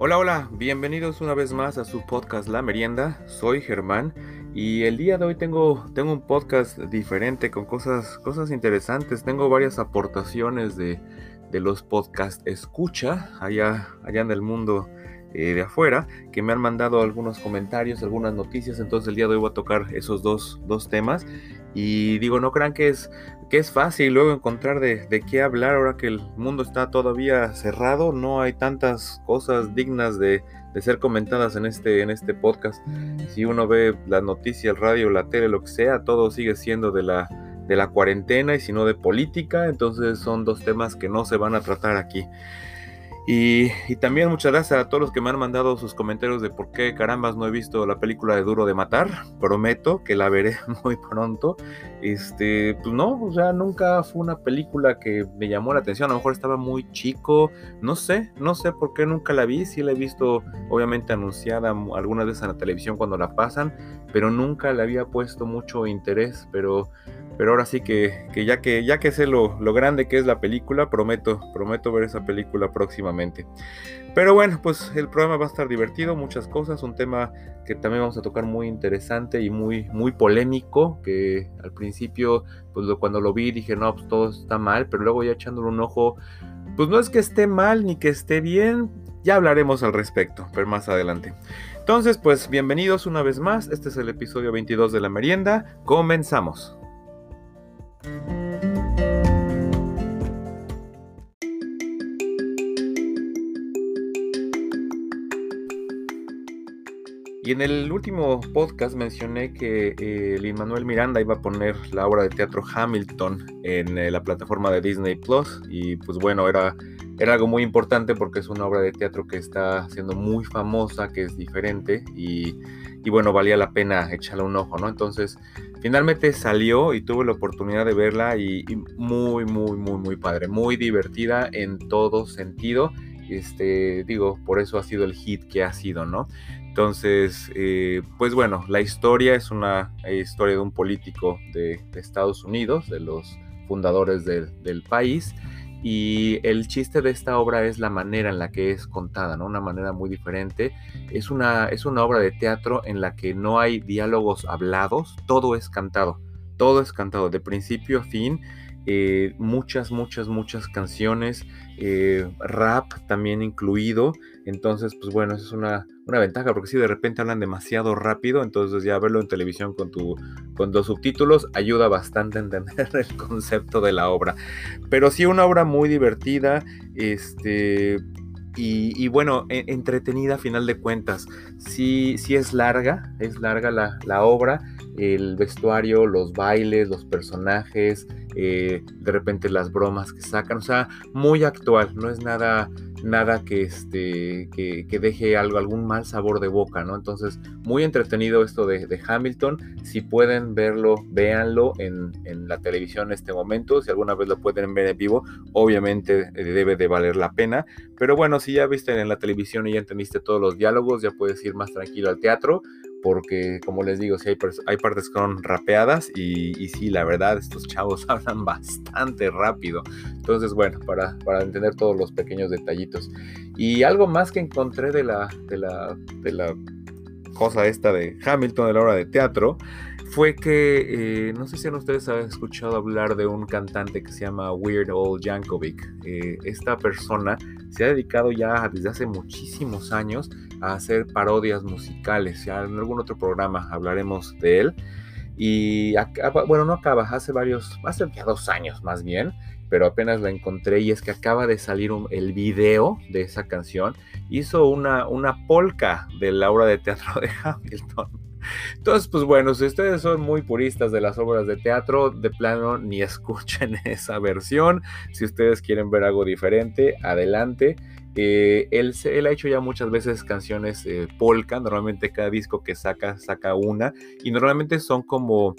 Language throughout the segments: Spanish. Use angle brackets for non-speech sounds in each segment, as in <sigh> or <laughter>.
Hola, hola, bienvenidos una vez más a su podcast La Merienda. Soy Germán y el día de hoy tengo, tengo un podcast diferente con cosas, cosas interesantes. Tengo varias aportaciones de, de los podcasts escucha allá, allá en el mundo eh, de afuera que me han mandado algunos comentarios, algunas noticias. Entonces el día de hoy voy a tocar esos dos, dos temas. Y digo, no crean que es, que es fácil luego encontrar de, qué hablar ahora que el mundo está todavía cerrado. No hay tantas cosas dignas de, de ser comentadas en este, en este podcast. Si uno ve la noticia, el radio, la tele, lo que sea, todo sigue siendo de la, de la cuarentena y si no de política. Entonces son dos temas que no se van a tratar aquí. Y, y, también muchas gracias a todos los que me han mandado sus comentarios de por qué carambas no he visto la película de Duro de Matar. Prometo que la veré <laughs> muy pronto. Este, pues no, o sea, nunca fue una película que me llamó la atención. A lo mejor estaba muy chico. No sé, no sé por qué nunca la vi. Sí la he visto, obviamente, anunciada algunas veces en la televisión cuando la pasan, pero nunca le había puesto mucho interés. Pero pero ahora sí que, que, ya que ya que sé lo, lo, grande que es la película, prometo, prometo ver esa película próximamente. Pero bueno, pues el programa va a estar divertido, muchas cosas, un tema que también vamos a tocar muy interesante y muy, muy polémico, que al principio, pues lo, cuando lo vi dije, no, pues todo está mal, pero luego ya echándole un ojo, pues no es que esté mal ni que esté bien, ya hablaremos al respecto, pero más adelante. Entonces, pues bienvenidos una vez más, este es el episodio 22 de la merienda, comenzamos. Y en el último podcast mencioné que eh, Manuel Miranda iba a poner la obra de teatro Hamilton en eh, la plataforma de Disney Plus. Y pues bueno, era, era algo muy importante porque es una obra de teatro que está siendo muy famosa, que es diferente y, y bueno, valía la pena echarle un ojo, ¿no? Entonces, finalmente salió y tuve la oportunidad de verla y, muy, muy, muy, muy padre, muy divertida en todo sentido. Este, digo, por eso ha sido el hit que ha sido, ¿no? Entonces, eh, pues bueno, la historia es una historia de un político de, Estados Unidos, de los fundadores de, del país, y el chiste de esta obra es la manera en la que es contada, ¿no? Una manera muy diferente. Es una, es una obra de teatro en la que no hay diálogos hablados, todo es cantado, todo es cantado de principio a fin. Eh, muchas, muchas, muchas canciones, eh, rap también incluido. Entonces, pues bueno, eso es una, una, ventaja, porque si de repente hablan demasiado rápido, entonces ya verlo en televisión con, tu, con los subtítulos ayuda bastante a entender <laughs> el concepto de la obra. Pero sí, una obra muy divertida, este... Y, bueno, e, entretenida a final de cuentas. Sí, sí es larga, es larga la, la obra, el vestuario, los bailes, los personajes, eh, de repente las bromas que sacan, o sea, muy actual, no es nada, nada que, este, que, deje algo, algún mal sabor de boca, ¿no? Entonces, muy entretenido esto de, de Hamilton, si pueden verlo, véanlo en, en, la televisión en este momento, si alguna vez lo pueden ver en vivo, obviamente eh, debe de valer la pena, pero bueno, si ya viste en la televisión y ya entendiste todos los diálogos, ya puedes ir más tranquilo al teatro, porque como les digo, sí hay, partes que son rapeadas y, sí, la verdad, estos chavos <laughs> hablan bastante rápido. Entonces, bueno, para, entender todos los pequeños detallitos. Y algo más que encontré de la cosa esta de Hamilton de la obra de teatro fue que, eh, no sé si ustedes han escuchado hablar de un cantante que se llama Weird Old Yankovic. Eh, esta persona se ha dedicado ya desde hace muchísimos años a hacer parodias musicales. Ya en algún otro programa hablaremos de él. Y bueno, no acaba, hace varios, hace ya dos años más bien, pero apenas la encontré y es que acaba de salir el video de esa canción. Hizo una, una polka de la obra de teatro de <laughs> Hamilton. Entonces, pues bueno, si ustedes son muy puristas de las obras de teatro, de plano ni <laughs> escuchen esa versión. Si ustedes quieren ver algo diferente, adelante. Eh, él, ha hecho ya muchas veces canciones eh, polka, normalmente cada disco que saca, saca una, y normalmente son como,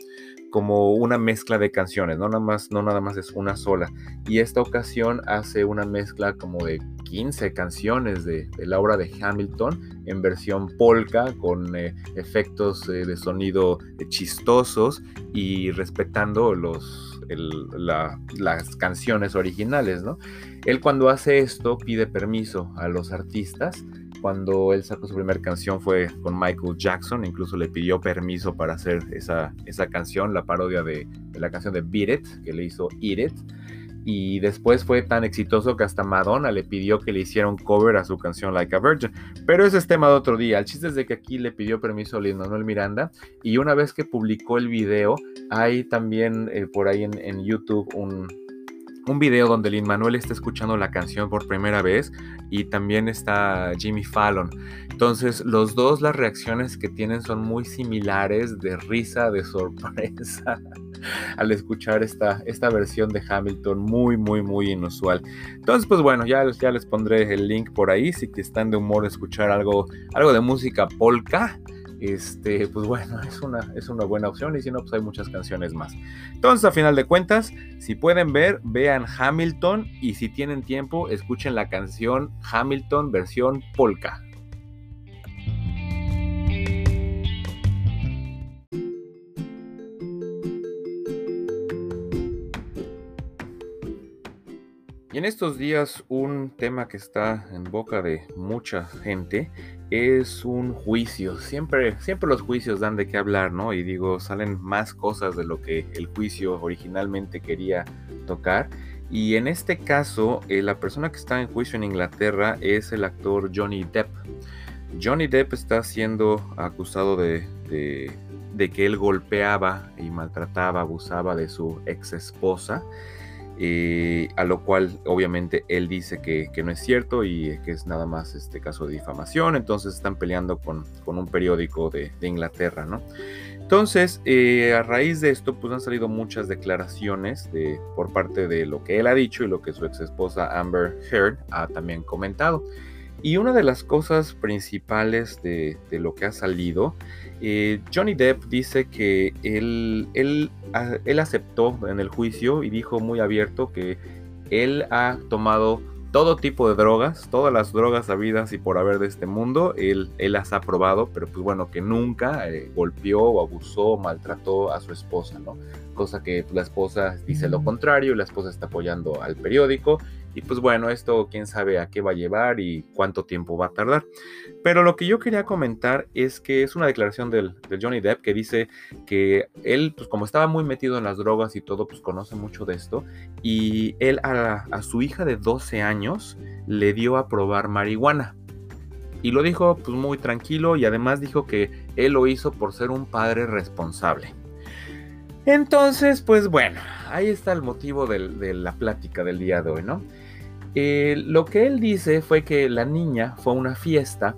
como una mezcla de canciones, no nada, más, no nada más es una sola. Y esta ocasión hace una mezcla como de 15 canciones de, la obra de Hamilton en versión polka, con eh, efectos eh, de sonido chistosos y respetando los, las canciones originales, ¿no? Él cuando hace esto pide permiso a los artistas cuando él sacó su primera canción fue con Michael Jackson, incluso le pidió permiso para hacer esa, esa canción, la parodia de, la canción de Beat It, que le hizo Eat It y después fue tan exitoso que hasta Madonna le pidió que le hiciera un cover a su canción Like a Virgin. Pero ese es tema de otro día. El chiste es de que aquí le pidió permiso a Luis Manuel Miranda y una vez que publicó el video, hay también eh, por ahí en YouTube un, un video donde Lin Manuel está escuchando la canción por primera vez y también está Jimmy Fallon. Entonces, los dos, las reacciones que tienen son muy similares de risa, de sorpresa, <laughs> al escuchar esta, esta versión de Hamilton, muy, muy, muy inusual. Entonces, pues bueno, ya, ya les pondré el link por ahí, si están de humor escuchar algo, algo de música polka este, pues bueno, <laughs> es una, es una buena opción y si no, pues hay muchas canciones más. Entonces, a final de cuentas, si pueden ver, vean Hamilton y si tienen tiempo, escuchen la canción Hamilton versión polka. Y en estos días un tema que está en boca de mucha gente es un juicio. Siempre, siempre los juicios dan de qué hablar, ¿no? Y digo, salen más cosas de lo que el juicio originalmente quería tocar. Y en este caso, eh, la persona que está en juicio en Inglaterra es el actor Johnny Depp. Johnny Depp está siendo acusado de, de que él golpeaba y maltrataba, abusaba de su ex esposa. Eh, a lo cual obviamente él dice que, no es cierto y que es nada más este caso de difamación, entonces están peleando con, un periódico de, Inglaterra, ¿no? Entonces, eh, a raíz de esto, pues han salido muchas declaraciones de, por parte de lo que él ha dicho y lo que su ex esposa Amber Heard ha también comentado. Y una de las cosas principales de, lo que ha salido, eh, Johnny Depp dice que él, él, él aceptó en el juicio y dijo muy abierto que él ha tomado todo tipo de drogas, todas las drogas habidas y por haber de este mundo, él, él las ha probado, pero pues bueno, que nunca eh, golpeó o abusó o maltrató a su esposa, ¿no? Cosa que la esposa dice lo contrario, la esposa está apoyando al periódico y pues bueno, esto quién sabe a qué va a llevar y cuánto tiempo va a tardar. Pero lo que yo quería comentar es que es una declaración del, Johnny Depp que dice que él, pues como estaba muy metido en las drogas y todo, pues conoce mucho de esto. Y él a, a su hija de 12 años le dio a probar marihuana. Y lo dijo pues muy tranquilo y además dijo que él lo hizo por ser un padre responsable. Entonces, pues bueno, ahí está el motivo de la plática del día de hoy, ¿no? Eh, lo que él dice fue que la niña fue a una fiesta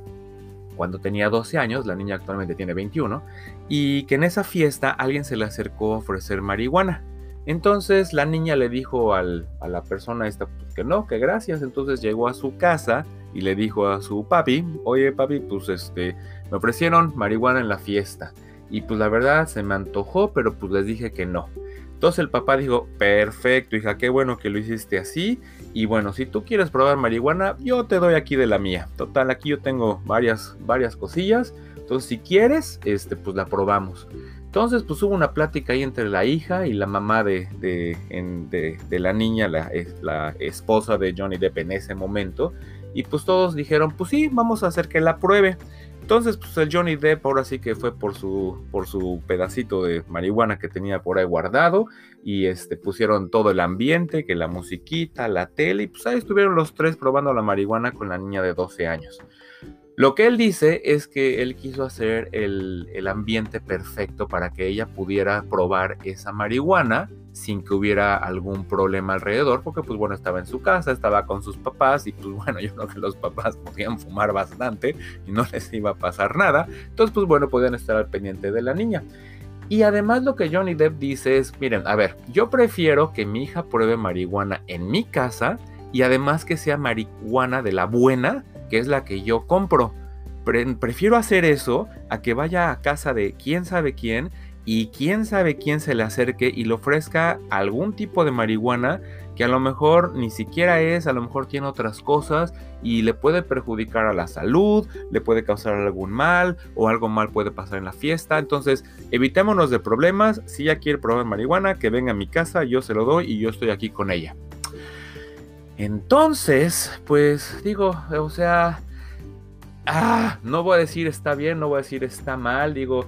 cuando tenía 12 años, la niña actualmente tiene 21, y que en esa fiesta alguien se le acercó a ofrecer marihuana. Entonces la niña le dijo a la persona esta pues, que no, que gracias. Entonces llegó a su casa y le dijo a su papi, oye papi, pues este, me ofrecieron marihuana en la fiesta. Y pues la verdad se me antojó, pero pues les dije que no. Entonces el papá dijo, perfecto, hija, qué bueno que lo hiciste así. Y bueno, si tú quieres probar marihuana, yo te doy aquí de la mía. Total, aquí yo tengo varias, varias cosillas. Entonces, si quieres, este, pues la probamos. Entonces, pues hubo una plática ahí entre la hija y la mamá de, de, de, la niña, la, la, esposa de Johnny Depp en ese momento. Y pues todos dijeron, pues sí, vamos a hacer que la pruebe. Entonces, pues el Johnny Depp ahora sí que fue por su, por su pedacito de marihuana que tenía por ahí guardado y este, pusieron todo el ambiente, que la musiquita, la tele, y pues ahí estuvieron los tres probando la marihuana con la niña de 12 años. Lo que él dice es que él quiso hacer el, el ambiente perfecto para que ella pudiera probar esa marihuana sin que hubiera algún problema alrededor, porque pues bueno, estaba en su casa, estaba con sus papás y pues <laughs> bueno, yo creo que los papás podían fumar bastante y no les iba a pasar nada, entonces pues bueno, podían estar al pendiente de la niña. Y además lo que Johnny Depp dice es, miren, a ver, yo prefiero que mi hija pruebe marihuana en mi casa y además que sea marihuana de la buena, que es la que yo compro. prefiero hacer eso a que vaya a casa de quién sabe quién y quién sabe quién se le acerque y le ofrezca algún tipo de marihuana que a lo mejor ni siquiera es, a lo mejor tiene otras cosas y le puede perjudicar a la salud, le puede causar algún mal o algo mal puede pasar en la fiesta. Entonces, evitémonos de problemas. Si ella quiere probar marihuana, que venga a mi casa, yo se lo doy y yo estoy aquí con ella. Entonces, pues digo, o sea, ah, no voy a decir está bien, no voy a decir está mal, digo,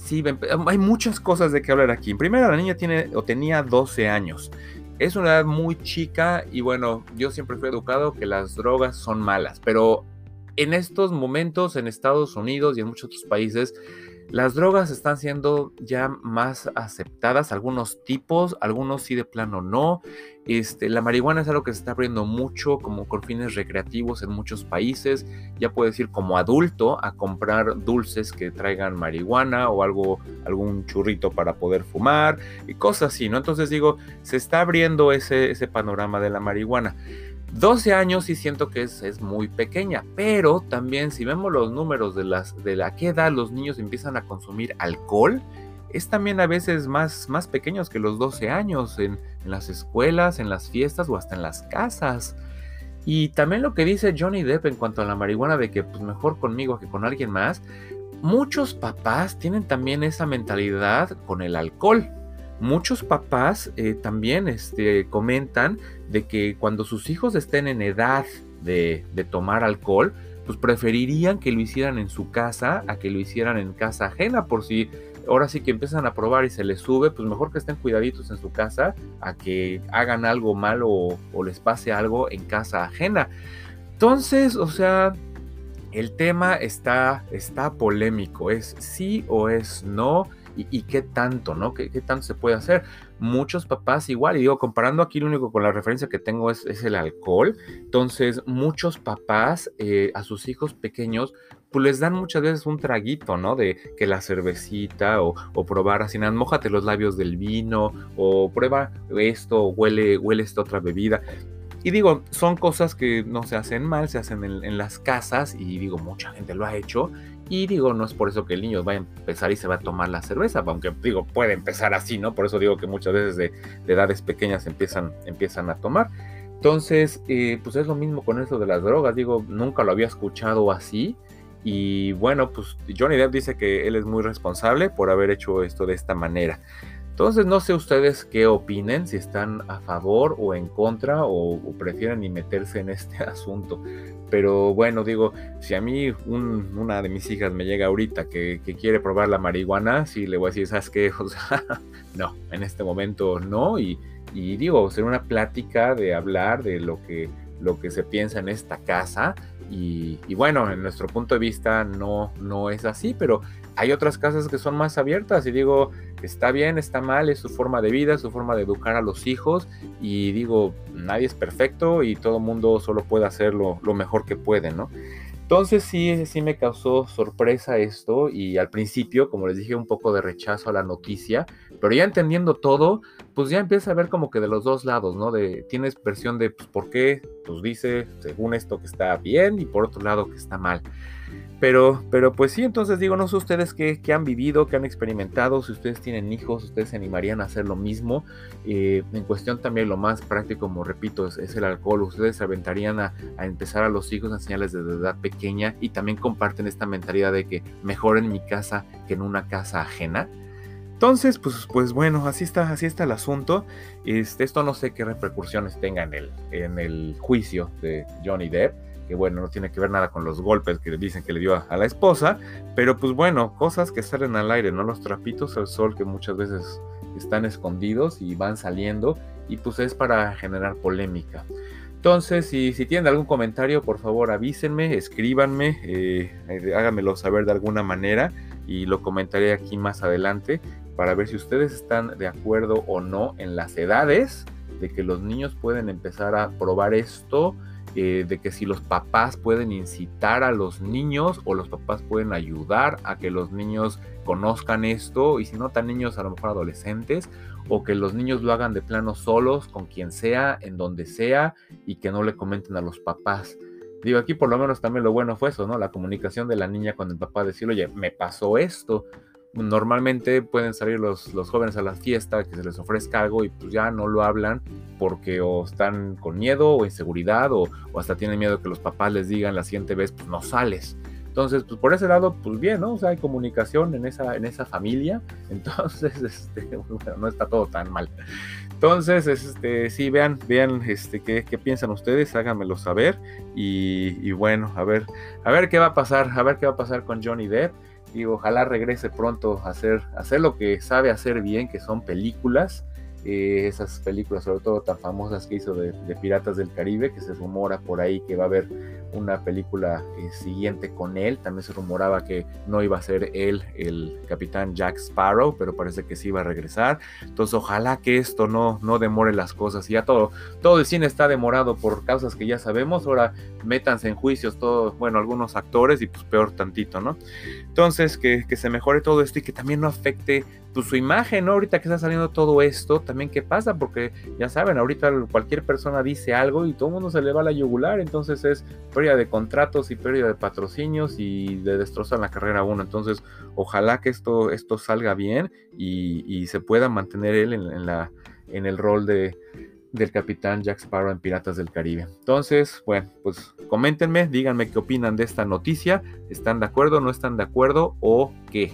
sí, hay muchas cosas de que hablar aquí. Primero, la niña tiene o tenía 12 años. Es una edad muy chica y bueno, yo siempre fui educado que las drogas son malas, pero en estos momentos en Estados Unidos y en muchos otros países, las drogas están siendo ya más aceptadas, algunos tipos, algunos sí de plano no. Este, la marihuana es algo que se está abriendo mucho como con fines recreativos en muchos países. Ya puedes ir como adulto a comprar dulces que traigan marihuana o algo, algún churrito para poder fumar y cosas así, ¿no? Entonces digo, se está abriendo ese, ese panorama de la marihuana. 12 años sí siento que es, muy pequeña, pero también si vemos los números de, las, de la qué edad los niños empiezan a consumir alcohol, es también a veces más, más pequeños que los 12 años en, las escuelas, en las fiestas o hasta en las casas. Y también lo que dice Johnny Depp en cuanto a la marihuana de que pues mejor conmigo que con alguien más, muchos papás tienen también esa mentalidad con el alcohol muchos papás eh, también este, comentan de que cuando sus hijos estén en edad de, tomar alcohol, pues preferirían que lo hicieran en su casa a que lo hicieran en casa ajena, por si ahora sí que empiezan a probar y se les sube, pues mejor que estén cuidaditos en su casa a que hagan algo malo o, les pase algo en casa ajena. Entonces, o sea, el tema está, está polémico, es sí o es no y, qué tanto, ¿no? ¿Qué, tanto se puede hacer? Muchos papás igual, y digo, comparando aquí lo único con la referencia que tengo es, el alcohol, entonces muchos papás eh, a sus hijos pequeños pues les dan muchas veces un traguito, ¿no? De que la cervecita o, probar así, nada, mojate los labios del vino o prueba esto, huele, huele esta otra bebida. Y digo, son cosas que no se hacen mal, se hacen en, las casas y digo, mucha gente lo ha hecho. Y digo, no es por eso que el niño va a empezar y se va a tomar la cerveza, aunque digo, puede empezar así, ¿no? Por eso digo que muchas veces de, edades pequeñas empiezan, empiezan a tomar. Entonces, eh, pues es lo mismo con eso de las drogas, digo, nunca lo había escuchado así. Y bueno, pues Johnny Depp dice que él es muy responsable por haber hecho esto de esta manera. Entonces no sé ustedes qué opinen, si están a favor o en contra o, prefieren ni meterse en este <laughs> asunto. Pero bueno, digo, si a mí una de mis hijas me llega ahorita que, quiere probar la marihuana, sí le voy a decir, ¿sabes qué? <laughs> O sea, no, en este momento no. Y, digo, ser una plática de hablar de lo que, lo que se piensa en esta casa. Y, y, bueno, en nuestro punto de vista no, no es así, pero hay otras casas que son más abiertas y digo, está bien, está mal, es su forma de vida, su forma de educar a los hijos y digo, nadie es perfecto y todo mundo solo puede hacer lo, mejor que puede, ¿no? Entonces sí, sí me causó sorpresa esto y al principio, como les dije, un poco de rechazo a la noticia, pero ya entendiendo todo, pues ya empieza a ver como que de los dos lados, ¿no? De tienes versión de, pues, ¿por qué? Pues dice, según esto que está bien y por otro lado que está mal. Pero, pero pues sí, entonces digo, no sé ustedes qué, han vivido, qué han experimentado, si ustedes tienen hijos, ustedes se animarían a hacer lo mismo. Eh, en cuestión también lo más práctico, como repito, es, el alcohol. Ustedes se aventarían a, empezar a los hijos a enseñarles desde edad pequeña y también comparten esta mentalidad de que mejor en mi casa que en una casa ajena. Entonces, pues, pues bueno, así está, así está el asunto. Este, esto no sé qué repercusiones tenga en el, en el juicio de Johnny Depp que bueno, no tiene que ver nada con los golpes que dicen que le dio a, la esposa, pero pues bueno, cosas que salen al aire, ¿no? Los trapitos al sol que muchas veces están escondidos y van saliendo y pues es para generar polémica. Entonces, si, si tienen algún comentario, por favor avísenme, escríbanme, eh, eh, háganmelo saber de alguna manera y lo comentaré aquí más adelante para ver si ustedes están de acuerdo o no en las edades de que los niños pueden empezar a probar esto eh, de que si los papás pueden incitar a los niños o los papás pueden ayudar a que los niños conozcan esto y si no tan niños a lo mejor adolescentes o que los niños lo hagan de plano solos con quien sea, en donde sea y que no le comenten a los papás. Digo, aquí por lo menos también lo bueno fue eso, ¿no? La comunicación de la niña con el papá, decir, oye, me pasó esto normalmente pueden salir los, los, jóvenes a la fiesta, que se les ofrezca algo y pues ya no lo hablan porque o están con miedo o inseguridad o, hasta tienen miedo que los papás les digan la siguiente vez, pues no sales. Entonces, pues por ese lado, pues bien, ¿no? O sea, hay comunicación en esa, en esa familia, <laughs> entonces, este, <laughs> bueno, no está todo tan mal. Entonces, este, sí, vean, vean, este, qué, qué piensan ustedes, háganmelo saber y, y, bueno, a ver, a ver qué va a pasar, a ver qué va a pasar con Johnny Depp. Y ojalá regrese pronto a hacer, hacer lo que sabe hacer bien, que son películas. Eh, esas películas, sobre todo tan famosas que hizo de, Piratas del Caribe, que se rumora por ahí que va a haber una película eh, siguiente con él. También se rumoraba que no iba a ser él el capitán Jack Sparrow, pero parece que sí iba a regresar. Entonces, ojalá que esto no, no demore las cosas. Ya todo, todo el cine está demorado por causas que ya sabemos. Ahora métanse en juicios todos, bueno, algunos actores y pues peor tantito, ¿no? Entonces, que, que se mejore todo esto y que también no afecte pues, su imagen, ¿no? Ahorita que está saliendo todo esto, también qué pasa, porque ya saben, ahorita cualquier persona dice algo y todo el mundo se le va a la yugular, entonces es pérdida de contratos y pérdida de patrocinios y de destrozar la carrera uno. Entonces, ojalá que esto, esto salga bien y, se pueda mantener él en, la, en el rol de, del capitán Jack Sparrow en Piratas del Caribe. Entonces, bueno, pues coméntenme, díganme qué opinan de esta noticia, ¿están de acuerdo, no están de acuerdo o qué?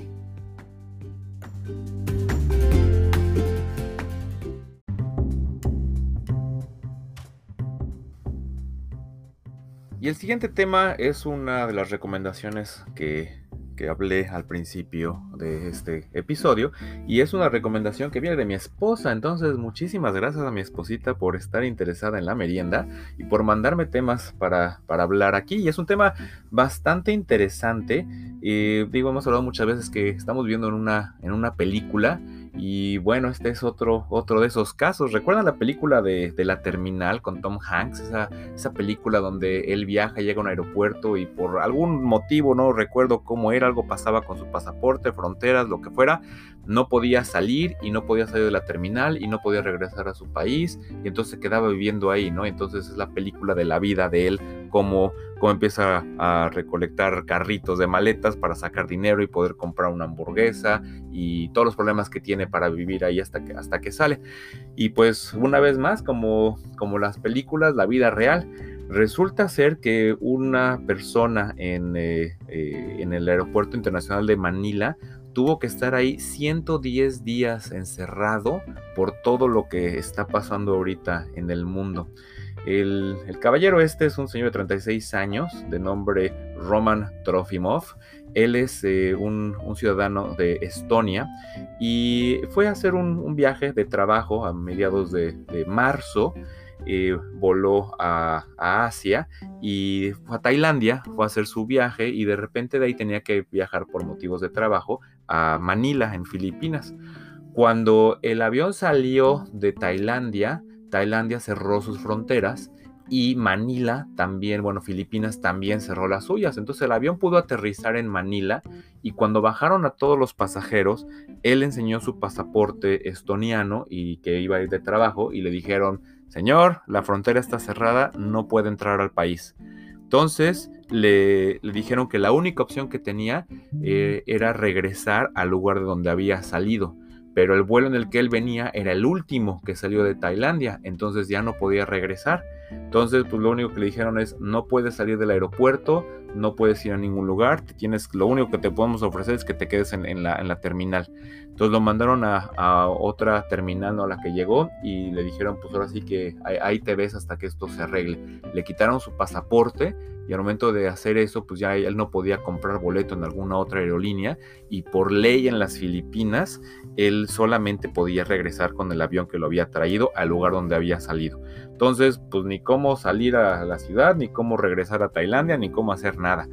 Y el siguiente tema es una de las recomendaciones que, hablé al principio de este episodio y es una recomendación que viene de mi esposa. Entonces, muchísimas gracias a mi esposita por estar interesada en la merienda y por mandarme temas para, para hablar aquí. Y es un tema bastante interesante. Eh, digo, hemos hablado muchas veces que estamos viendo en una, en una película y bueno, este es otro, otro de esos casos. ¿Recuerdan la película de, La Terminal con Tom Hanks? Esa, esa, película donde él viaja, llega a un aeropuerto y por algún motivo, no recuerdo cómo era, algo pasaba con su pasaporte, fronteras, lo que fuera, no podía salir y no podía salir de la terminal y no podía regresar a su país y entonces se quedaba viviendo ahí, ¿no? Entonces es la película de la vida de él, cómo, cómo empieza a recolectar carritos de maletas para sacar dinero y poder comprar una hamburguesa y todos los problemas que tiene para vivir ahí hasta que, hasta que sale. Y pues una vez más, como, como las películas, la vida real, resulta ser que una persona en, eh, eh, en el aeropuerto internacional de Manila tuvo que estar ahí 110 días encerrado por todo lo que está pasando ahorita en el mundo. El, caballero este es un señor de 36 años, de nombre Roman Trofimov. Él es eh, un, ciudadano de Estonia y fue a hacer un, viaje de trabajo a mediados de, marzo. Eh, voló a, Asia y a Tailandia, fue a hacer su viaje y de repente de ahí tenía que viajar por motivos de trabajo a Manila, en Filipinas. Cuando el avión salió de Tailandia, Tailandia cerró sus fronteras y Manila también, bueno, Filipinas también cerró las suyas. Entonces el avión pudo aterrizar en Manila y cuando bajaron a todos los pasajeros, él enseñó su pasaporte estoniano y que iba a ir de trabajo y le dijeron, señor, la frontera está cerrada, no puede entrar al país. Entonces le, dijeron que la única opción que tenía eh, era regresar al lugar de donde había salido, pero el vuelo en el que él venía era el último que salió de Tailandia, entonces ya no podía regresar. Entonces, pues lo único que le dijeron es, no puedes salir del aeropuerto, no puedes ir a ningún lugar, tienes, lo único que te podemos ofrecer es que te quedes en, la, terminal. Entonces lo mandaron a, otra terminal a la que llegó y le dijeron, pues ahora sí que ahí, te ves hasta que esto se arregle. Le quitaron su pasaporte y al momento de hacer eso, pues ya él no podía comprar boleto en alguna otra aerolínea y por ley en las Filipinas, él solamente podía regresar con el avión que lo había traído al lugar donde había salido. Entonces, pues ni cómo salir a la ciudad, ni cómo regresar a Tailandia, ni cómo hacer nada.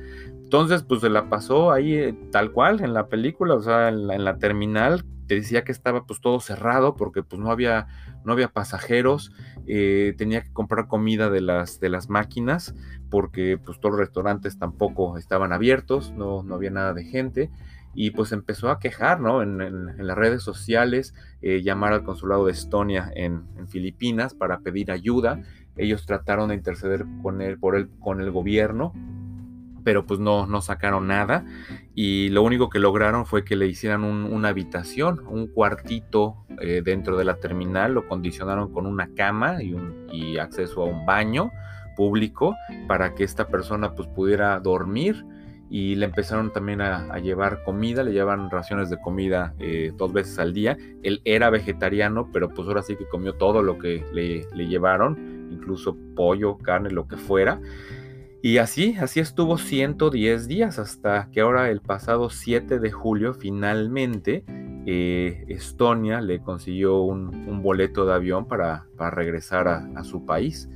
Entonces, pues se la pasó ahí eh, tal cual en la película, o sea, en la, terminal, te decía que estaba pues todo cerrado porque pues no había, no había pasajeros, eh, tenía que comprar comida de las, de las máquinas porque pues todos los restaurantes tampoco estaban abiertos, no, no había nada de gente y pues empezó a quejar, ¿no? En, las redes sociales, eh, llamar al consulado de Estonia en, Filipinas para pedir ayuda. Ellos trataron de interceder con él, por el, con el gobierno, pero pues no, no sacaron nada. Y lo único que lograron fue que le hicieran una habitación, un cuartito eh, dentro de la terminal, lo condicionaron con una cama y, un, y acceso a un baño público para que esta persona pues pudiera dormir y le empezaron también a, llevar comida, le llevaban raciones de comida eh, dos veces al día. Él era vegetariano, pero pues ahora sí que comió todo lo que le, le llevaron, incluso pollo, carne, lo que fuera. Y así, así estuvo 110 días hasta que ahora el pasado 7 de julio finalmente eh, Estonia le consiguió un, boleto de avión para, regresar a, su país.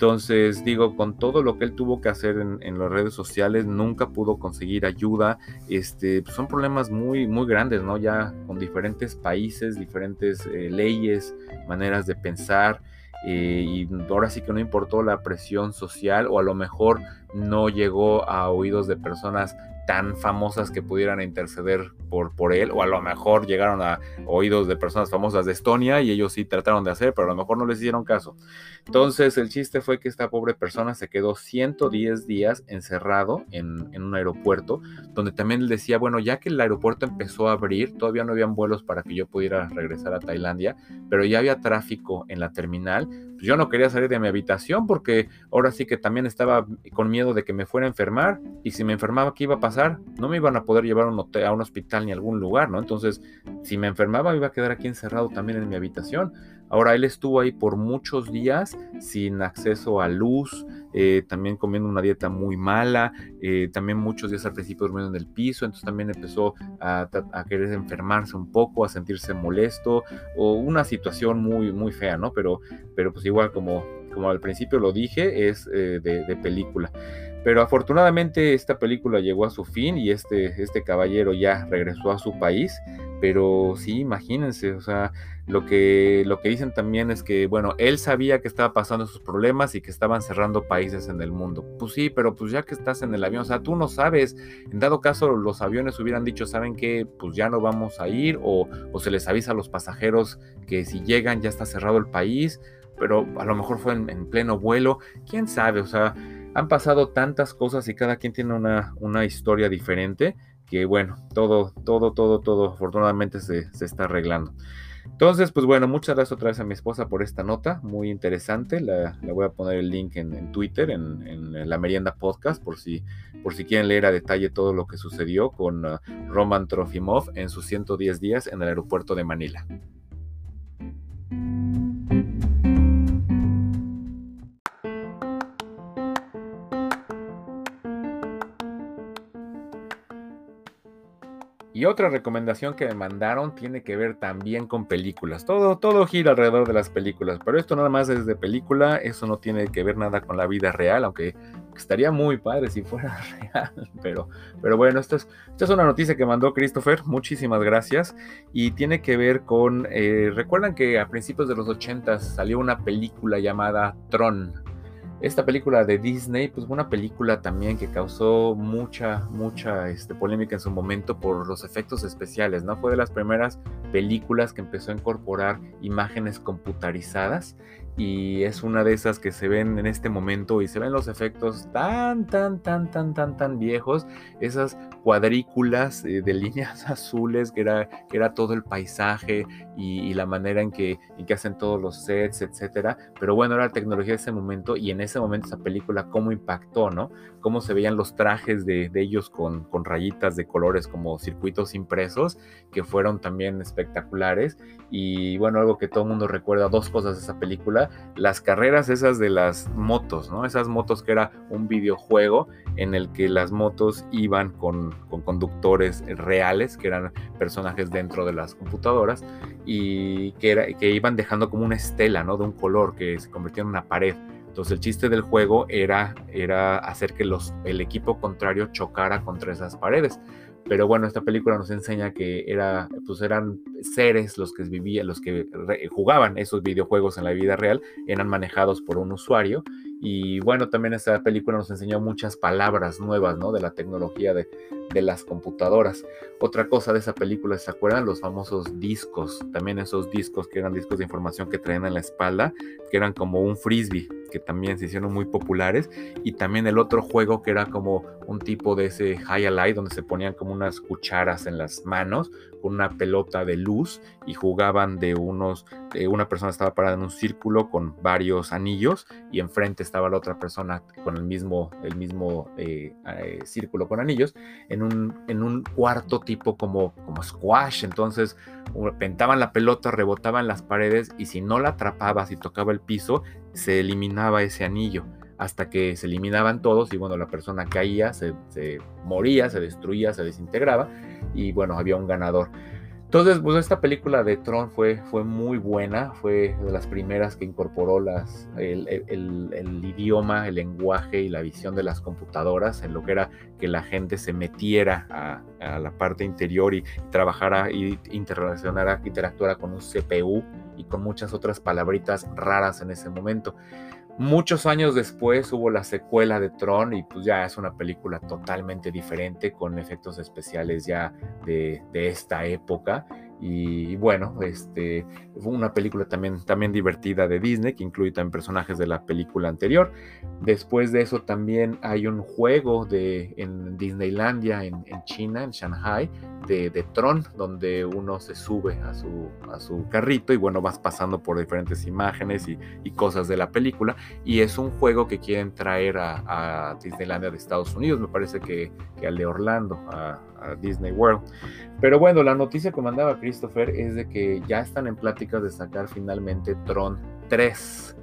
Entonces, digo, con todo lo que él tuvo que hacer en, las redes sociales, nunca pudo conseguir ayuda. Este, son problemas muy, muy grandes, ¿no? Ya con diferentes países, diferentes eh, leyes, maneras de pensar. Eh, y ahora sí que no importó la presión social o a lo mejor no llegó a oídos de personas tan famosas que pudieran interceder por, por él, o a lo mejor llegaron a oídos de personas famosas de Estonia y ellos sí trataron de hacer, pero a lo mejor no les hicieron caso. Entonces el chiste fue que esta pobre persona se quedó 110 días encerrado en, en un aeropuerto, donde también él decía, bueno, ya que el aeropuerto empezó a abrir, todavía no habían vuelos para que yo pudiera regresar a Tailandia, pero ya había tráfico en la terminal, pues yo no quería salir de mi habitación porque ahora sí que también estaba con miedo de que me fuera a enfermar y si me enfermaba, ¿qué iba a pasar? No me iban a poder llevar a un, hospital ni a algún lugar, ¿no? Entonces, si me enfermaba, me iba a quedar aquí encerrado también en mi habitación. Ahora, él estuvo ahí por muchos días sin acceso a luz, eh, también comiendo una dieta muy mala, eh, también muchos días al principio durmiendo en el piso, entonces también empezó a, querer enfermarse un poco, a sentirse molesto, o una situación muy, muy fea, ¿no? Pero, pero pues igual como, como al principio lo dije, es eh, de película. Pero afortunadamente esta película llegó a su fin y este, este caballero ya regresó a su país. Pero sí, imagínense, o sea, lo que, lo que dicen también es que, bueno, él sabía que estaba pasando esos problemas y que estaban cerrando países en el mundo. Pues sí, pero pues ya que estás en el avión, o sea, tú no sabes, en dado caso los aviones hubieran dicho, ¿saben qué? Pues ya no vamos a ir o, o se les avisa a los pasajeros que si llegan ya está cerrado el país, pero a lo mejor fue en, en pleno vuelo, quién sabe, o sea, han pasado tantas cosas y cada quien tiene una, una historia diferente que bueno, todo, todo, todo, todo afortunadamente se, se está arreglando. Entonces, pues bueno, muchas gracias otra vez a mi esposa por esta nota, muy interesante. La, voy a poner el link en, Twitter, en, la Merienda Podcast, por si, por si quieren leer a detalle todo lo que sucedió con uh, Roman Trofimov en sus 110 días en el aeropuerto de Manila. Y otra recomendación que me mandaron tiene que ver también con películas. Todo, todo gira alrededor de las películas, pero esto nada más es de película, eso no tiene que ver nada con la vida real, aunque estaría muy padre si fuera <laughs> real. Pero, pero bueno, esto es, esta es una noticia que mandó Christopher, muchísimas gracias. Y tiene que ver con, eh, recuerdan que a principios de los 80 salió una película llamada Tron. Esta película de Disney, pues fue una película también que causó mucha, mucha este, polémica en su momento por los efectos especiales, ¿no? Fue de las primeras películas que empezó a incorporar imágenes computarizadas y es una de esas que se ven en este momento y se ven los efectos tan, tan, tan, tan, tan, tan viejos, esas cuadrículas eh, de líneas <laughs> azules que era, que era todo el paisaje y, la manera en que, en que hacen todos los sets, etcétera. Pero bueno, era la tecnología de ese momento y en ese momento esa película cómo impactó, ¿no? Cómo se veían los trajes de, ellos con, con rayitas de colores como circuitos impresos que fueron también espectaculares y bueno, algo que todo el mundo recuerda, dos cosas de esa película, las carreras esas de las motos, ¿no? Esas motos que era un videojuego en el que las motos iban con, conductores reales, que eran personajes dentro de las computadoras, y que, era, que iban dejando como una estela, ¿no? De un color que se convertía en una pared. Entonces el chiste del juego era, era hacer que los, el equipo contrario chocara contra esas paredes. Pero bueno, esta película nos enseña que era, pues eran seres los que vivían, los que jugaban esos videojuegos en la vida real, eran manejados por un usuario. Y bueno, también esta película nos enseñó muchas palabras nuevas, ¿no? De la tecnología de, de las computadoras. Otra cosa de esa película, ¿se acuerdan? Los famosos discos, también esos discos que eran discos de información que traían en la espalda, que eran como un frisbee. Que también se hicieron muy populares, y también el otro juego que era como un tipo de ese highlight donde se ponían como unas cucharas en las manos con una pelota de luz y jugaban de unos, una persona estaba parada en un círculo con varios anillos y enfrente estaba la otra persona con el mismo, el mismo eh, eh, círculo con anillos en un, en un cuarto tipo como, como squash, entonces pentaban la pelota, rebotaban las paredes y si no la atrapabas y tocaba el piso, se eliminaba ese anillo hasta que se eliminaban todos y bueno, la persona caía, se, moría, se destruía, se desintegraba y bueno, había un ganador. Entonces, pues esta película de Tron fue, fue muy buena, fue de las primeras que incorporó las, el, idioma, el lenguaje y la visión de las computadoras en lo que era que la gente se metiera a, la parte interior y, trabajara y interrelacionara, interactuara con un CPU y con muchas otras palabritas raras en ese momento. Muchos años después hubo la secuela de Tron y pues ya es una película totalmente diferente con efectos especiales ya de, de esta época y, bueno, este, fue una película también, también divertida de Disney, que incluye también personajes de la película anterior. Después de eso también hay un juego de, en Disneylandia, en, China, en Shanghai, de, de, Tron, donde uno se sube a su, a su carrito y bueno, vas pasando por diferentes imágenes y, cosas de la película. Y es un juego que quieren traer a, Disneylandia de Estados Unidos, me parece que, que al de Orlando, Disney World. Pero bueno, la noticia que mandaba Christopher es de que ya están en pláticas de sacar finalmente Tron 3.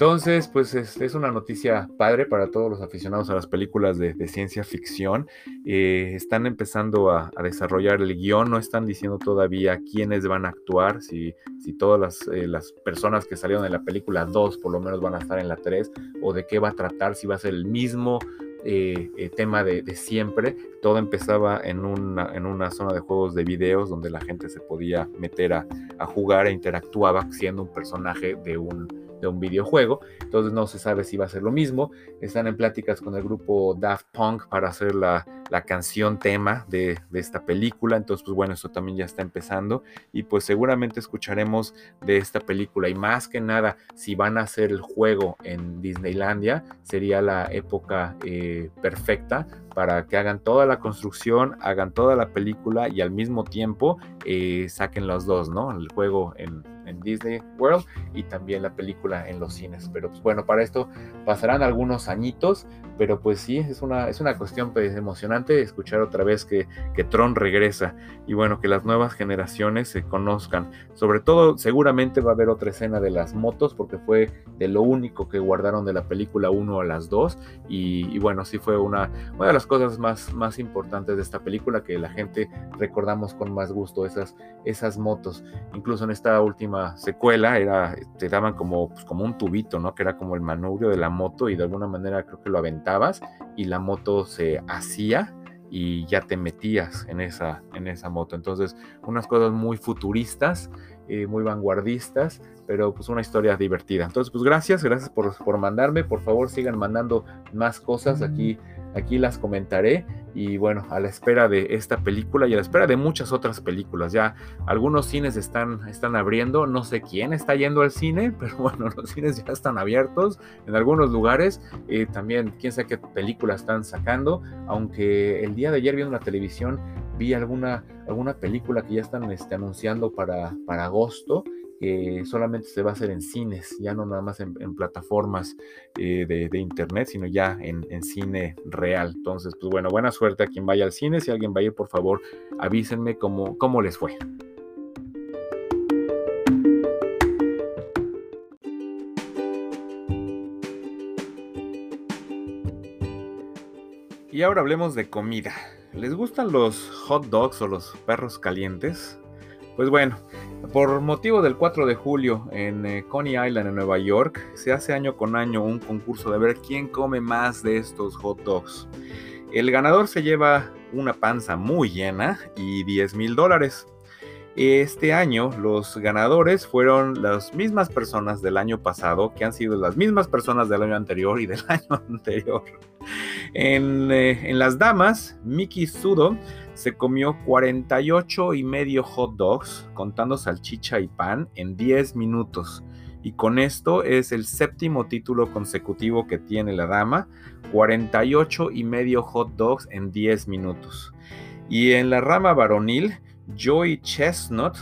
Entonces, pues es, una noticia padre para todos los aficionados a las películas de, ciencia ficción. Eh, están empezando a, desarrollar el guion, no están diciendo todavía quiénes van a actuar, si, si todas las, eh, las, personas que salieron en la película 2 por lo menos van a estar en la 3, o de qué va a tratar, si va a ser el mismo eh, eh, tema de, siempre. Todo empezaba en una, en una zona de juegos de videos donde la gente se podía meter a, a jugar e interactuaba siendo un personaje de un, de un videojuego. Entonces no se sabe si va a ser lo mismo. Están en pláticas con el grupo Daft Punk para hacer la, la canción tema de, esta película. Entonces, pues bueno, eso también ya está empezando. Y pues seguramente escucharemos de esta película. Y más que nada, si van a hacer el juego en Disneylandia, sería la época eh, perfecta para que hagan toda la construcción, hagan toda la película y al mismo tiempo eh, saquen los dos, ¿no? El juego en, en Disney World y también la película en los cines. Pero pues bueno, para esto pasarán algunos añitos, pero pues sí, es una, es una cuestión pues, emocionante escuchar otra vez que, que Tron regresa y bueno, que las nuevas generaciones se conozcan. Sobre todo, seguramente va a haber otra escena de las motos porque fue de lo único que guardaron de la película 1 a las 2 y, bueno, sí fue una, una de las cosas más, más importantes de esta película que la gente recordamos con más gusto, esas, esas motos. Incluso en esta última secuela era, te daban como, pues, como un tubito, ¿no? Que era como el manubrio de la moto y de alguna manera creo que lo aventabas y la moto se hacía y ya te metías en esa, en esa moto. Entonces, unas cosas muy futuristas, eh, muy vanguardistas, pero pues una historia divertida. Entonces, pues gracias, gracias por, por mandarme. Por favor, sigan mandando más cosas aquí Aquí las comentaré y bueno, a la espera de esta película y a la espera de muchas otras películas. Ya algunos cines están, están abriendo, no sé quién está yendo al cine, <laughs> pero bueno, los cines ya están abiertos en algunos lugares. Eh, también quién sabe qué películas están sacando, aunque el día de ayer viendo la televisión vi alguna, alguna película que ya están este, anunciando para, para agosto que solamente se va a hacer en cines, ya no nada más en, plataformas eh, de, internet, sino ya en, cine real. Entonces, pues bueno, buena suerte a quien vaya al cine. Si alguien va a ir, por favor, avísenme cómo, cómo les fue. Y ahora hablemos de comida. ¿Les gustan los hot dogs o los perros calientes? Pues bueno, por motivo del 4 de julio en eh, Coney Island, en Nueva York, se hace año con año un concurso de ver quién come más de estos hot dogs. El ganador se lleva una panza muy llena y 10 mil dólares. Este año los ganadores fueron las mismas personas del año pasado, que han sido las mismas personas del año anterior y del <laughs> año anterior. En, eh, en las damas, Mickey Sudo se comió 48 y medio hot dogs, contando salchicha y pan, en 10 minutos. y con esto es el séptimo título consecutivo que tiene la dama, 48 y medio hot dogs en 10 minutos. Y en la rama varonil, Joey Chestnut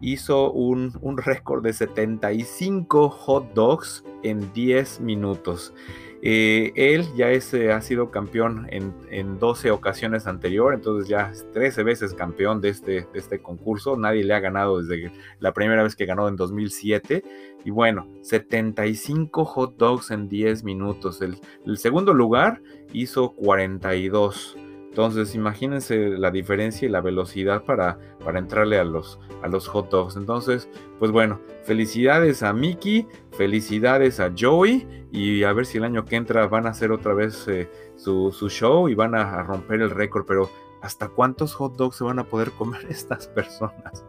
hizo un, un récord de 75 hot dogs en 10 minutos. Eh, él ya es, eh, ha sido campeón en, 12 ocasiones anteriores, entonces ya 13 veces campeón de este, de este concurso. Nadie le ha ganado desde la primera vez que ganó en 2007. Y bueno, 75 hot dogs en 10 minutos. El, el segundo lugar hizo 42. Entonces, imagínense la diferencia y la velocidad para, para entrarle a los, a los hot dogs. Entonces, pues bueno, felicidades a Mickey, felicidades a Joey y a ver si el año que entra van a hacer otra vez eh, su, show y van a, romper el récord. Pero, ¿hasta cuántos hot dogs se van a poder comer <laughs> estas personas?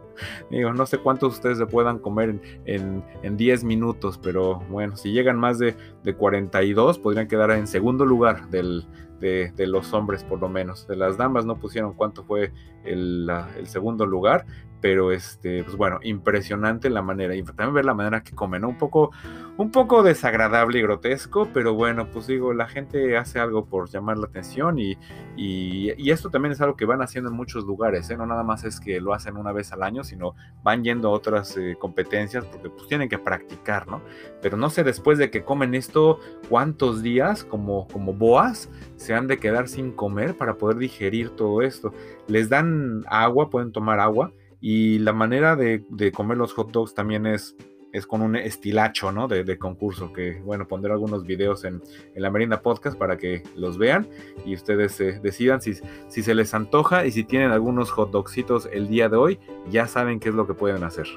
Digo, no sé cuántos ustedes se puedan comer en, en, 10 minutos, pero bueno, si llegan más de, de 42, podrían quedar en segundo lugar del de, los hombres por lo menos. De las damas no pusieron cuánto fue el, el segundo lugar, pero este, pues bueno, impresionante la manera, y también ver la manera que comen, ¿no? Un poco, un poco desagradable y grotesco, pero bueno, pues digo, la gente hace algo por llamar la atención y, y, esto también es algo que van haciendo en muchos lugares, ¿eh? No nada más es que lo hacen una vez al año, sino van yendo a otras eh, competencias porque pues tienen que practicar, ¿no? Pero no sé después de que comen esto, cuántos días como, como boas se han de quedar sin comer para poder digerir todo esto. Les dan agua, pueden tomar agua y la manera de, comer los hot dogs también es, con un estilacho, ¿no? De, concurso, que bueno, pondré algunos videos en, la Merienda Podcast para que los vean y ustedes decidan si se les antoja y si tienen algunos hot dogsitos el día de hoy, ya saben qué es lo que pueden hacer.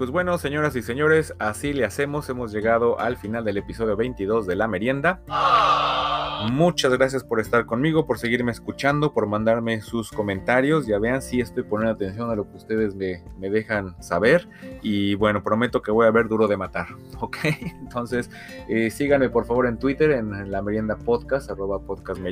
Pues bueno, señoras y señores, así le hacemos. Hemos llegado al final del episodio 22 de La Merienda. Muchas gracias por estar conmigo, por seguirme escuchando, por mandarme sus comentarios. Ya vean si estoy poniendo atención a lo que ustedes me, dejan saber. Y bueno, prometo que voy a ver duro de matar. <laughs> ¿Ok? Entonces, eh, síganme por favor en Twitter, en la merienda podcast, arroba podcast.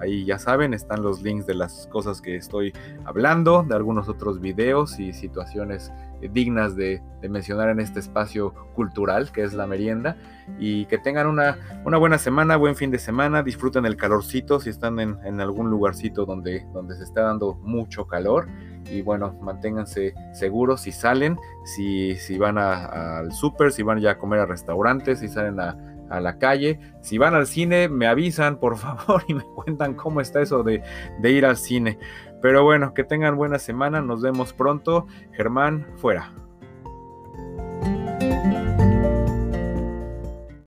Ahí ya saben, están los links de las cosas que estoy hablando, de algunos otros videos y situaciones dignas de, mencionar en este espacio cultural que es la merienda y que tengan una, buena semana, buen fin de semana, disfruten el calorcito si están en, algún lugarcito donde, donde se está dando mucho calor y bueno, manténganse seguros si salen, si, van al súper, si van ya a comer a restaurantes, si salen a, a la calle. Si van al cine, me avisan, por <laughs> favor, y me cuentan cómo está eso de, ir al cine. Pero bueno, que tengan buena semana, nos vemos pronto. Germán, fuera.